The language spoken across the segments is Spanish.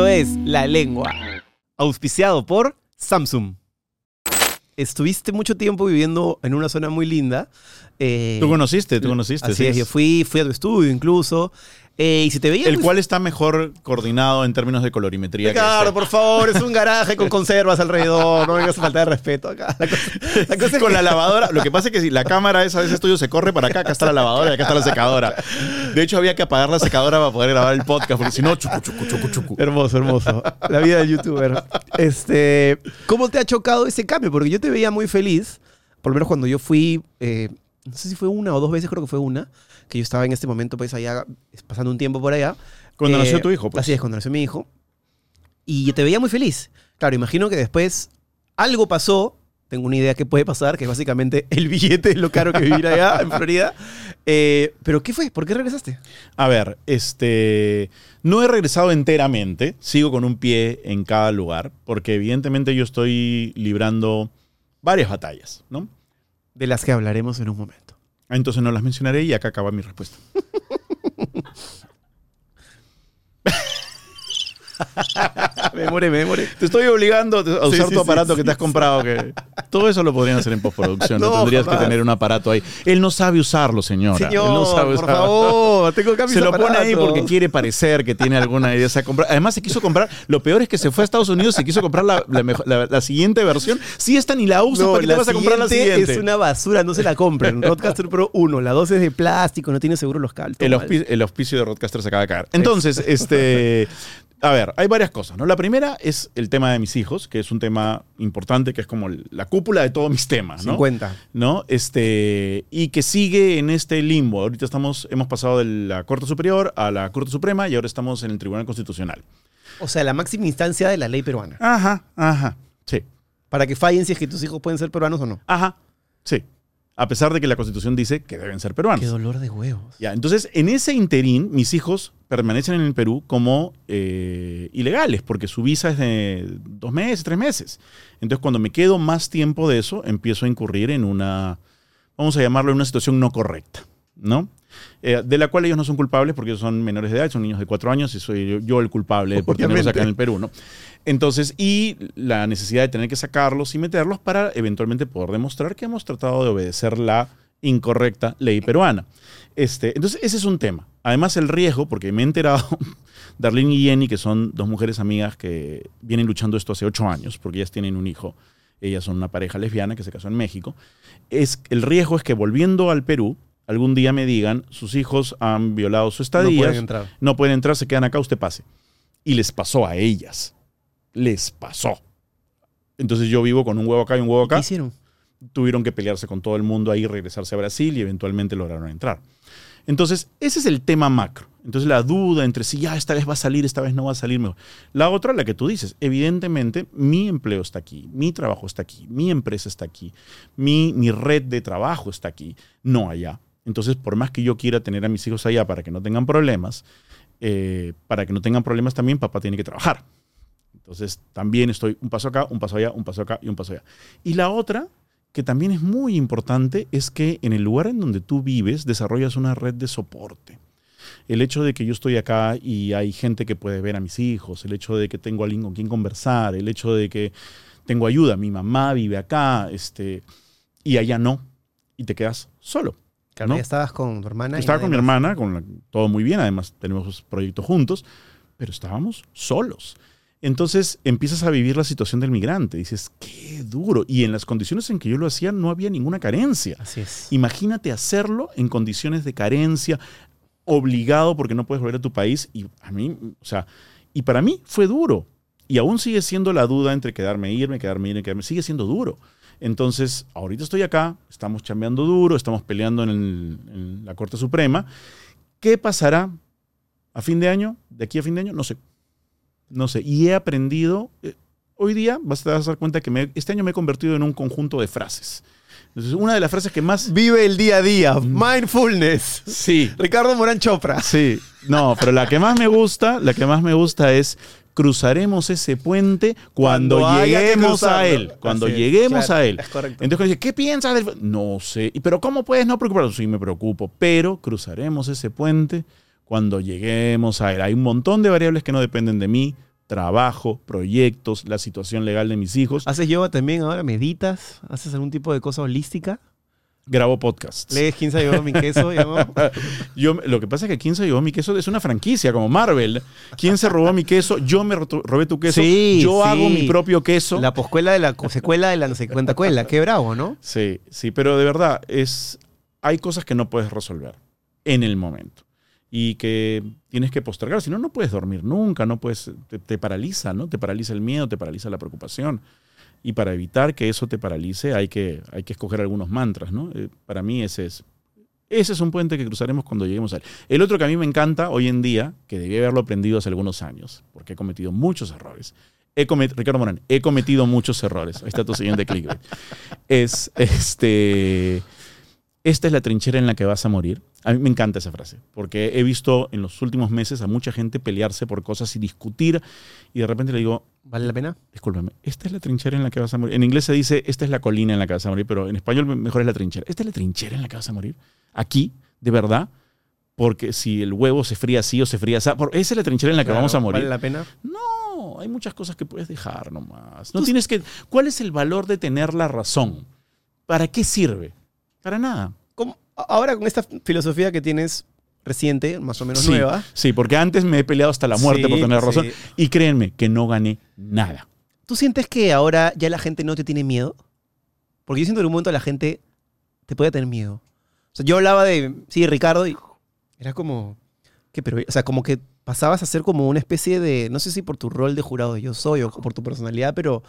Esto es La Lengua, auspiciado por Samsung. Estuviste mucho tiempo viviendo en una zona muy linda. eh, Tú conociste, tú conociste. Así sí. es, yo fui, fui a tu estudio incluso. Eh, y si te veía... El pues, cual está mejor coordinado en términos de colorimetría. que Ricardo, este. por favor, es un garaje con conservas alrededor. No vengas a faltar de respeto acá. La cosa, la cosa es Con que- la lavadora. Lo que pasa es que si la cámara esa de ese estudio se corre para acá, acá está la lavadora y acá está la secadora. De hecho, había que apagar la secadora para poder grabar el podcast, porque si no, chucu, chucu, chucu, chucu. Hermoso, hermoso. La vida del youtuber. Este, ¿Cómo te ha chocado ese cambio? Porque yo te veía muy feliz, por lo menos cuando yo fui, eh, no sé si fue una o dos veces, creo que fue una, que yo estaba en este momento pues allá, pasando un tiempo por allá. Cuando Eh, nació tu hijo, pues. Así es, cuando nació mi hijo. Y te veía muy feliz. Claro, imagino que después algo pasó. Tengo una idea que puede pasar, que es básicamente el billete es lo caro que vivir allá en Florida. Eh, Pero ¿qué fue? ¿Por qué regresaste? A ver, este. No he regresado enteramente. Sigo con un pie en cada lugar, porque evidentemente yo estoy librando varias batallas, ¿no? De las que hablaremos en un momento. Entonces no las mencionaré y acá acaba mi respuesta. Me more, me more. Te estoy obligando a usar Sí, tu sí, aparato sí, que te has comprado. Que todo eso lo podrían hacer en postproducción. No, No, tendrías jamás. que tener un aparato ahí. Él no sabe usarlo, señora. Él no Señor, sabe por usarlo. favor, tengo que Se lo pone ahí porque quiere parecer que tiene alguna idea. Se ha comprado- Además, se quiso comprar. Lo peor es que se fue a Estados Unidos y se quiso comprar la, la mejo- la- la siguiente versión. Si esta ni la usas, No, ¿para qué te vas a comprar la siguiente? es una basura, no se la compren. Roadcaster Pro 1, la 2 es de plástico, no tiene seguro los cables. El, el auspicio de Roadcaster se acaba de caer. Entonces, este. A ver, hay varias cosas, ¿no? La primera es el tema de mis hijos, que es un tema importante, que es como la cúpula de todos mis temas, ¿no? 50. ¿no? Este, y que sigue en este limbo. Ahorita estamos, hemos pasado de la Corte Superior a la Corte Suprema y ahora estamos en el Tribunal Constitucional. O sea, la máxima instancia de la ley peruana. Ajá, ajá. Sí. Para que fallen si es que tus hijos pueden ser peruanos o no. Ajá. Sí. A pesar de que la Constitución dice que deben ser peruanos. Qué dolor de huevos. Ya, entonces, en ese interín, mis hijos permanecen en el Perú como eh, ilegales, porque su visa es de dos meses, tres meses. Entonces, cuando me quedo más tiempo de eso, empiezo a incurrir en una, vamos a llamarlo, en una situación no correcta, ¿no? Eh, de la cual ellos no son culpables porque ellos son menores de edad, son niños de cuatro años y soy yo, yo el culpable por tenerlos acá en el Perú, ¿no? Entonces, y la necesidad de tener que sacarlos y meterlos para eventualmente poder demostrar que hemos tratado de obedecer la incorrecta ley peruana. Este, entonces, ese es un tema. Además, el riesgo, porque me he enterado, Darlene y Jenny, que son dos mujeres amigas que vienen luchando esto hace ocho años, porque ellas tienen un hijo, ellas son una pareja lesbiana que se casó en México, es, el riesgo es que volviendo al Perú, algún día me digan, sus hijos han violado su No estadía, pueden entrar. no pueden entrar, se quedan acá, usted pase. Y les pasó a ellas. Les pasó. Entonces yo vivo con un huevo acá y un huevo ¿Qué acá. hicieron? Tuvieron que pelearse con todo el mundo ahí, regresarse a Brasil y eventualmente lograron entrar. Entonces, ese es el tema macro. Entonces, la duda entre si ya esta vez va a salir, esta vez no va a salir mejor. La otra, la que tú dices, evidentemente mi empleo está aquí, mi trabajo está aquí, mi empresa está aquí, mi, mi red de trabajo está aquí, no allá. Entonces, por más que yo quiera tener a mis hijos allá para que no tengan problemas, eh, para que no tengan problemas también, papá tiene que trabajar. Entonces, también estoy un paso acá, un paso allá, un paso acá y un paso allá. Y la otra, que también es muy importante, es que en el lugar en donde tú vives desarrollas una red de soporte. El hecho de que yo estoy acá y hay gente que puede ver a mis hijos, el hecho de que tengo alguien con quien conversar, el hecho de que tengo ayuda, mi mamá vive acá, este, y allá no, y te quedas solo. Claro, ¿no? ya estabas con tu hermana. Estaba con mi hermana, con la- todo muy bien, además tenemos proyectos juntos, pero estábamos solos. Entonces empiezas a vivir la situación del migrante, dices, qué duro. Y en las condiciones en que yo lo hacía no había ninguna carencia. Así es. Imagínate hacerlo en condiciones de carencia, obligado porque no puedes volver a tu país. Y a mí, o sea, y para mí fue duro. Y aún sigue siendo la duda entre quedarme irme, quedarme irme, quedarme. Sigue siendo duro. Entonces, ahorita estoy acá, estamos chambeando duro, estamos peleando en, el- en la Corte Suprema. ¿Qué pasará a fin de año? ¿De aquí a fin de año? No sé. No sé. Y he aprendido. eh, hoy día vas a dar cuenta que me- este año me he convertido en un conjunto de frases. Entonces, una de las frases que más. Vive el día a día. Mm. Mindfulness. Sí, Ricardo Morán Chopra. sí. No, pero la que más me gusta, la que más me gusta es cruzaremos ese puente cuando, lleguemos a él. Cuando Así lleguemos claro, a él. Entonces dice, ¿qué piensas del.? No sé. ¿Y ¿Pero cómo puedes no preocuparte? Sí, me preocupo. Pero cruzaremos ese puente cuando lleguemos a él. Hay un montón de variables que no dependen de mí, trabajo, proyectos, la situación legal de mis hijos. ¿Haces yoga también ahora? ¿Meditas? ¿Haces algún tipo de cosa holística? Grabo podcasts. ¿Lees quién se llevó mi queso? Yo, lo que pasa es que quién se llevó mi queso es una franquicia como Marvel. ¿Quién se robó mi queso? Yo me ro- robé tu queso. Sí, yo sí. hago mi propio queso. La poscuela de la secuela de la no sé cuánta cuela. Qué bravo, ¿no? Sí, sí, pero de verdad es hay cosas que no puedes resolver en el momento y que tienes que postergar, si no no puedes dormir nunca, no puedes te, te paraliza, ¿no? Te paraliza el miedo, te paraliza la preocupación. Y para evitar que eso te paralice hay que, hay que escoger algunos mantras, ¿no? Eh, para mí ese es ese es un puente que cruzaremos cuando lleguemos a él. El otro que a mí me encanta hoy en día, que debí haberlo aprendido hace algunos años, porque he cometido muchos errores. He comet- Ricardo Morán, he cometido muchos errores. Ahí está tu siguiente clickbait. Es este. Esta es la trinchera en la que vas a morir. A mí me encanta esa frase, porque he visto en los últimos meses a mucha gente pelearse por cosas y discutir, y de repente le digo, ¿Vale la pena? discúlpame, esta es la trinchera en la que vas a morir. En inglés se dice, esta es la colina en la que vas a morir, pero en español mejor es la trinchera. ¿Esta es la trinchera en la que vas a morir? Aquí, de verdad, porque si el huevo se fría así o se fría así, esa es la trinchera en la que Claro, vamos a morir. ¿Vale la pena? No, hay muchas cosas que puedes dejar nomás. No tienes que. ¿Cuál es el valor de tener la razón? ¿Para qué sirve? Para nada. ¿Cómo- Ahora con esta filosofía que tienes reciente, más o menos Sí, nueva. Sí, porque antes me he peleado hasta la muerte Sí, por tener razón. sí. Y créanme que no gané nada. ¿Tú sientes que ahora ya la gente no te tiene miedo? Porque yo siento que en un momento la gente te puede tener miedo. O sea, yo hablaba de, sí, Ricardo, y era como. Pero, o sea, como que pasabas a ser como una especie de, no sé si por tu rol de jurado de yo soy o por tu personalidad, pero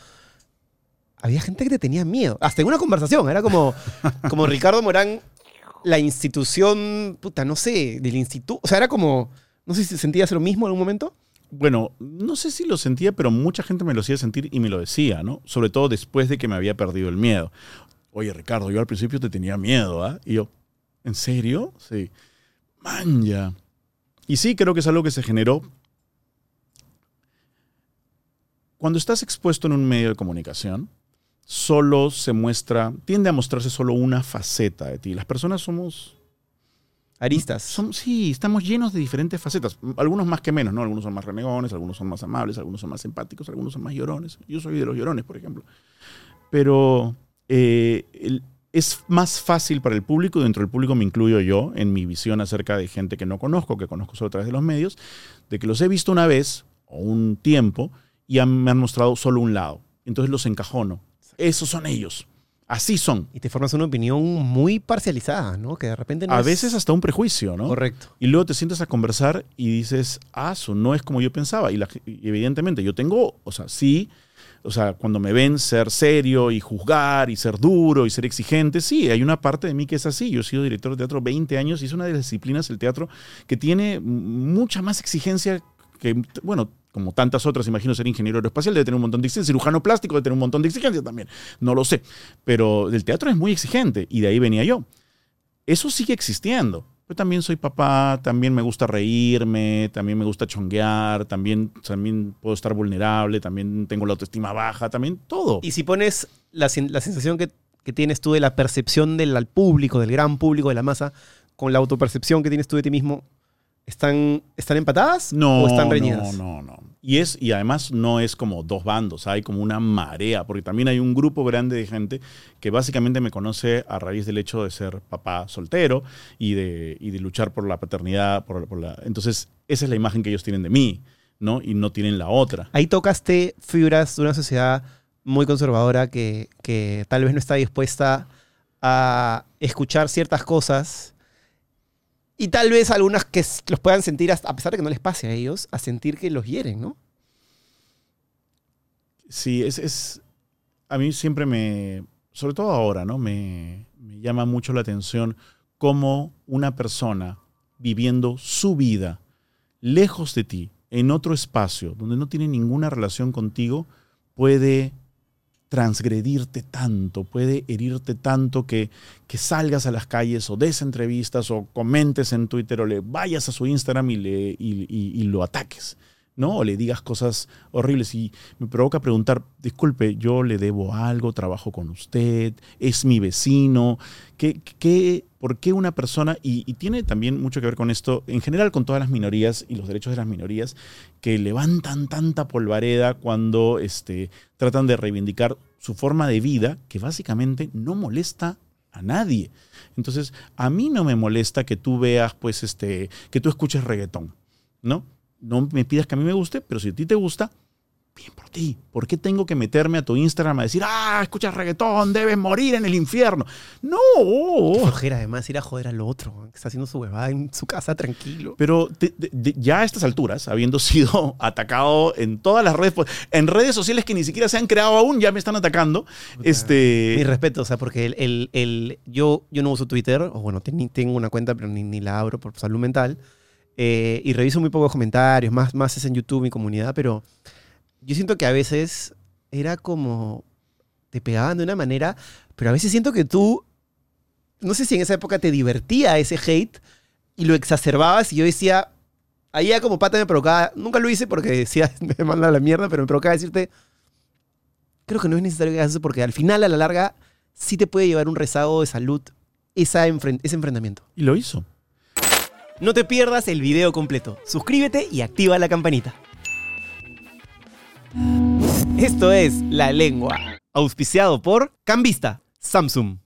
había gente que te tenía miedo. Hasta en una conversación, era como, como Ricardo Morán, la institución, puta, no sé, del instituto. O sea, era como, no sé si sentías lo mismo en algún momento. Bueno, no sé si lo sentía, pero mucha gente me lo hacía sentir y me lo decía, ¿no? Sobre todo después de que me había perdido el miedo. Oye, Ricardo, yo al principio te tenía miedo, ¿ah? Y yo, ¿en serio? Sí. Manja. Y sí, creo que es algo que se generó. Cuando estás expuesto en un medio de comunicación, solo se muestra, tiende a mostrarse solo una faceta de ti. Las personas somos Aristas. Som- sí, estamos llenos de diferentes facetas. Algunos más que menos, ¿no? Algunos son más renegones, algunos son más amables, algunos son más empáticos, algunos son más llorones. Yo soy de los llorones, por ejemplo. Pero eh, el- es más fácil para el público, dentro del público me incluyo yo, en mi visión acerca de gente que no conozco, que conozco solo a través de los medios, de que los he visto una vez o un tiempo y han- me han mostrado solo un lado. Entonces los encajono. Esos son ellos. Así son. Y te formas una opinión muy parcializada, ¿no? Que de repente no A es- veces hasta un prejuicio, ¿no? Correcto. Y luego te sientas a conversar y dices, ah, eso no es como yo pensaba. Y, la- y evidentemente yo tengo, o sea, sí, o sea, cuando me ven ser serio y juzgar y ser duro y ser exigente, sí, hay una parte de mí que es así. Yo he sido director de teatro 20 años y es una de las disciplinas del teatro que tiene mucha más exigencia que, bueno, como tantas otras, imagino ser ingeniero aeroespacial, debe tener un montón de exigencias, cirujano plástico debe tener un montón de exigencias también, no lo sé, pero el teatro es muy exigente y de ahí venía yo. Eso sigue existiendo. Yo también soy papá, también me gusta reírme, también me gusta chonguear, también, también puedo estar vulnerable, también tengo la autoestima baja, también todo. Y si pones la, la sensación que, que tienes tú de la percepción del público, del gran público, de la masa, con la autopercepción que tienes tú de ti mismo, ¿están, están empatadas No, o están reñidas? No, no, no. Y, es, y además no es como dos bandos, hay como una marea, porque también hay un grupo grande de gente que básicamente me conoce a raíz del hecho de ser papá soltero y de, y de luchar por la paternidad. Por, por la, entonces, esa es la imagen que ellos tienen de mí, ¿no? Y no tienen la otra. Ahí tocaste fibras de una sociedad muy conservadora que, que tal vez no está dispuesta a escuchar ciertas cosas y tal vez algunas que los puedan sentir, a pesar de que no les pase a ellos, a sentir que los hieren, ¿no? Sí, es, es. A mí siempre me. Sobre todo ahora, ¿no? Me, me llama mucho la atención cómo una persona viviendo su vida lejos de ti, en otro espacio, donde no tiene ninguna relación contigo, puede transgredirte tanto, puede herirte tanto que, que salgas a las calles o des entrevistas o comentes en Twitter o le vayas a su Instagram y, le, y, y- y lo ataques. ¿No? O le digas cosas horribles y me provoca preguntar, disculpe, yo le debo algo, trabajo con usted, es mi vecino, ¿qué, qué, por qué una persona, y, tiene también mucho que ver con esto, en general con todas las minorías y los derechos de las minorías, que levantan tanta polvareda cuando este, tratan de reivindicar su forma de vida, que básicamente no molesta a nadie. Entonces, a mí no me molesta que tú veas, pues, este, que tú escuches reggaetón, ¿no? No me pidas que a mí me guste, pero si a ti te gusta, bien por ti. ¿Por qué tengo que meterme a tu Instagram a decir, ah, escuchas reggaetón, debes morir en el infierno? No. Qué flojera además ir a joder al otro, que está haciendo su huevada en su casa tranquilo. Pero ya a estas alturas, habiendo sido atacado en todas las redes, pues, en redes sociales que ni siquiera se han creado aún, ya me están atacando. este... Mi respeto, o sea, porque el, el, el, yo, yo no uso Twitter, o bueno, tengo una cuenta, pero ni, ni la abro por salud mental. Eh, y reviso muy pocos comentarios, más, más es en YouTube, mi comunidad, pero yo siento que a veces era como te pegaban de una manera, pero a veces siento que tú, no sé si en esa época te divertía ese hate y lo exacerbabas y yo decía, ahí ya como pata me provocaba, nunca lo hice porque decía, me manda a la mierda, pero me provocaba decirte, creo que no es necesario que hagas eso porque al final, a la larga, sí te puede llevar un rezago de salud esa enfrent ese enfrentamiento. Y lo hizo. No te pierdas el video completo. Suscríbete y activa la campanita. Esto es La Lengua, auspiciado por Cambista, Samsung.